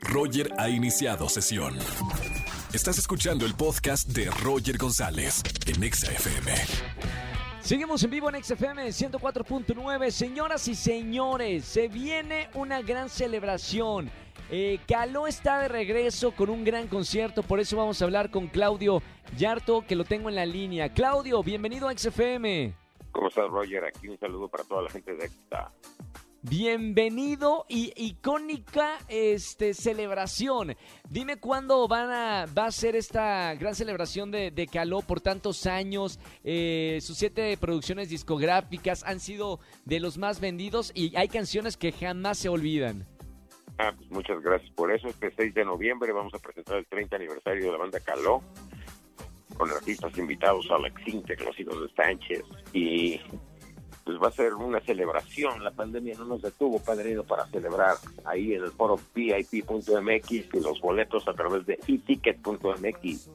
Roger ha iniciado sesión. Estás escuchando el podcast de Roger González en Exa FM. Seguimos en vivo en XFM 104.9. Señoras y señores, se viene una gran celebración. Eh, Caló está de regreso con un gran concierto, por eso vamos a hablar con Claudio Yarto, que lo tengo en la línea. Claudio, bienvenido a XFM. ¿Cómo estás, Roger? Aquí un saludo para toda la gente de Exa. Bienvenido y icónica este, celebración. Dime cuándo van a, va a ser esta gran celebración de, Caló por tantos años. Eh, sus siete producciones discográficas han sido de los más vendidos y hay canciones que jamás se olvidan. Ah, pues muchas gracias por eso. Este 6 de noviembre vamos a presentar el 30 aniversario de la banda Caló con artistas invitados, Alex Intec, los hijos de Sánchez y pues va a ser una celebración. La pandemia no nos detuvo, padrino, para celebrar ahí en el foro VIP.mx y los boletos a través de eticket.mx.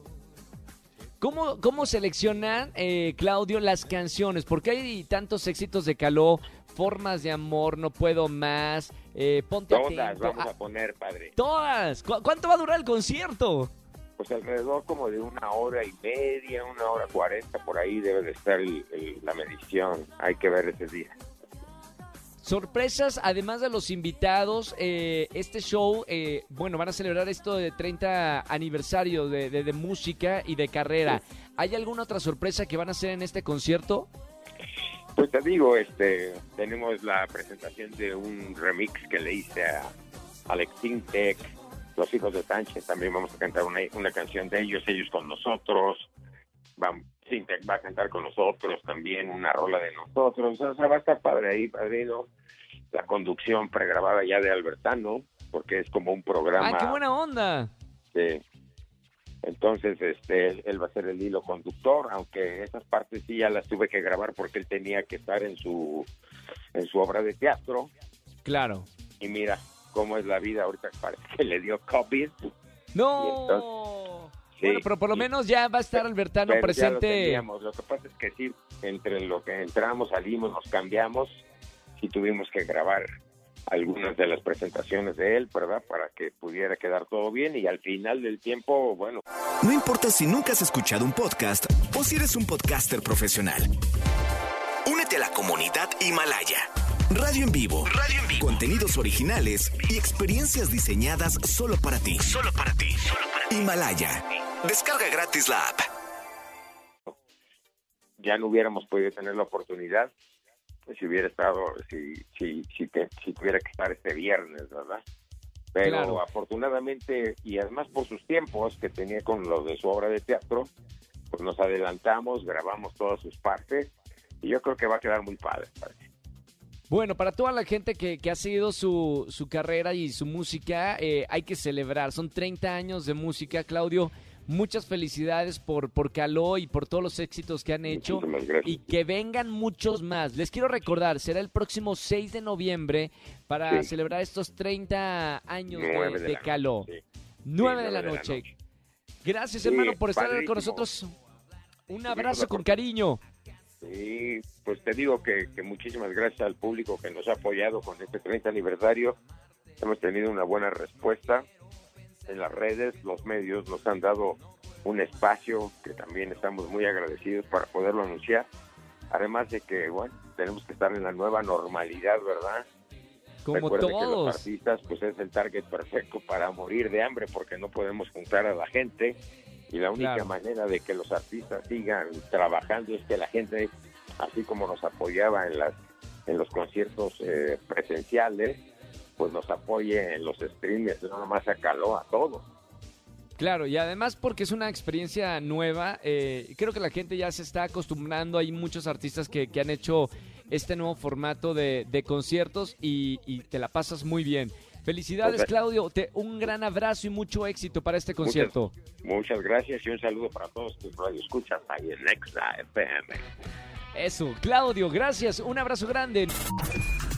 ¿Cómo, cómo seleccionan, eh, Claudio, las canciones? Porque hay tantos éxitos de Caló, Formas de Amor, No Puedo Más, eh, Ponte Todas Atento. vamos Ah, a poner, padre. Todas. ¿Cu- ¿Cuánto va a durar el concierto? Pues alrededor como de una hora y media, una hora cuarenta, por ahí debe de estar el- el- la medición. Hay que ver ese día. Sorpresas, además de los invitados, eh, este show, eh, bueno, van a celebrar esto de 30 aniversario de, de- de música y de carrera. ¿Hay alguna otra sorpresa que van a hacer en este concierto? Pues te digo, este, tenemos la presentación de un remix que le hice a Alex Intec, los hijos de Sánchez, también vamos a cantar una, una canción de ellos, ellos con nosotros, va, Sintec va a cantar con nosotros también una rola de nosotros, o sea, va a estar padre ahí, padrino, la conducción pregrabada ya de Albertano, porque es como un programa. ¡Ah, qué buena onda! Sí. Entonces, este, él va a ser el hilo conductor, aunque esas partes sí ya las tuve que grabar porque él tenía que estar en su, en su obra de teatro. Claro. Y mira cómo es la vida ahorita, parece que le dio COVID. Y ¡No! Sí, bueno, pero por lo y- menos ya va a estar Albertano pero ya lo presente. Lo que pasa es que sí, entre lo que entramos, salimos, nos cambiamos, sí tuvimos que grabar algunas de las presentaciones de él, ¿verdad? Para que pudiera quedar todo bien y al final del tiempo, bueno, No importa si nunca has escuchado un podcast o si eres un podcaster profesional. Únete a la comunidad Himalaya. Radio en vivo. Radio en vivo. Contenidos originales y experiencias diseñadas solo para ti. Solo para ti. Himalaya. Descarga gratis la app. ya no hubiéramos podido tener la oportunidad pues, si hubiera estado, si, si, si, te- si tuviera que estar este viernes, ¿verdad? Pero Claro. afortunadamente, y además por sus tiempos que tenía con lo de su obra de teatro, pues nos adelantamos, grabamos todas sus partes, y yo creo que va a quedar muy padre. padre. Bueno, para toda la gente que, que ha seguido su, su carrera y su música, eh, hay que celebrar. Son 30 años de música, Claudio. Muchas felicidades por, por Caló y por todos los éxitos que han hecho. Y que vengan muchos más. Les quiero recordar, será el próximo 6 de noviembre para Sí. celebrar estos 30 años de, Caló. sí. 9 Sí, de la noche. noche. Gracias, Sí, hermano, por estar padrísimo. con nosotros. Un abrazo con cariño. Sí, pues te digo que, que muchísimas gracias al público que nos ha apoyado con este 30 aniversario. Hemos tenido una buena respuesta en las redes, los medios nos han dado un espacio que también estamos muy agradecidos para poderlo anunciar. Además de que, bueno, tenemos que estar en la nueva normalidad, ¿verdad? Como Recuerden que los todos. artistas, pues es el target perfecto para morir de hambre porque no podemos juntar a la gente y la única Claro. manera de que los artistas sigan trabajando es que la gente, así como nos apoyaba en las en los conciertos eh, presenciales, pues nos apoye en los streams, no nomás a Caló, a todos. Claro, y además porque es una experiencia nueva, eh, creo que la gente ya se está acostumbrando, hay muchos artistas que, que han hecho este nuevo formato de, de conciertos y, y te la pasas muy bien. Felicidades Claudio, te, un gran abrazo y mucho éxito para este concierto. Muchas gracias y un saludo para todos tus radioescuchas ahí en Nexa FM. Eso, Claudio, gracias, un abrazo grande.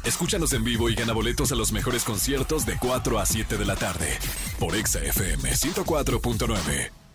Escúchanos en vivo y gana boletos a los mejores conciertos de 4 a 7 de la tarde por Exa FM 104.9.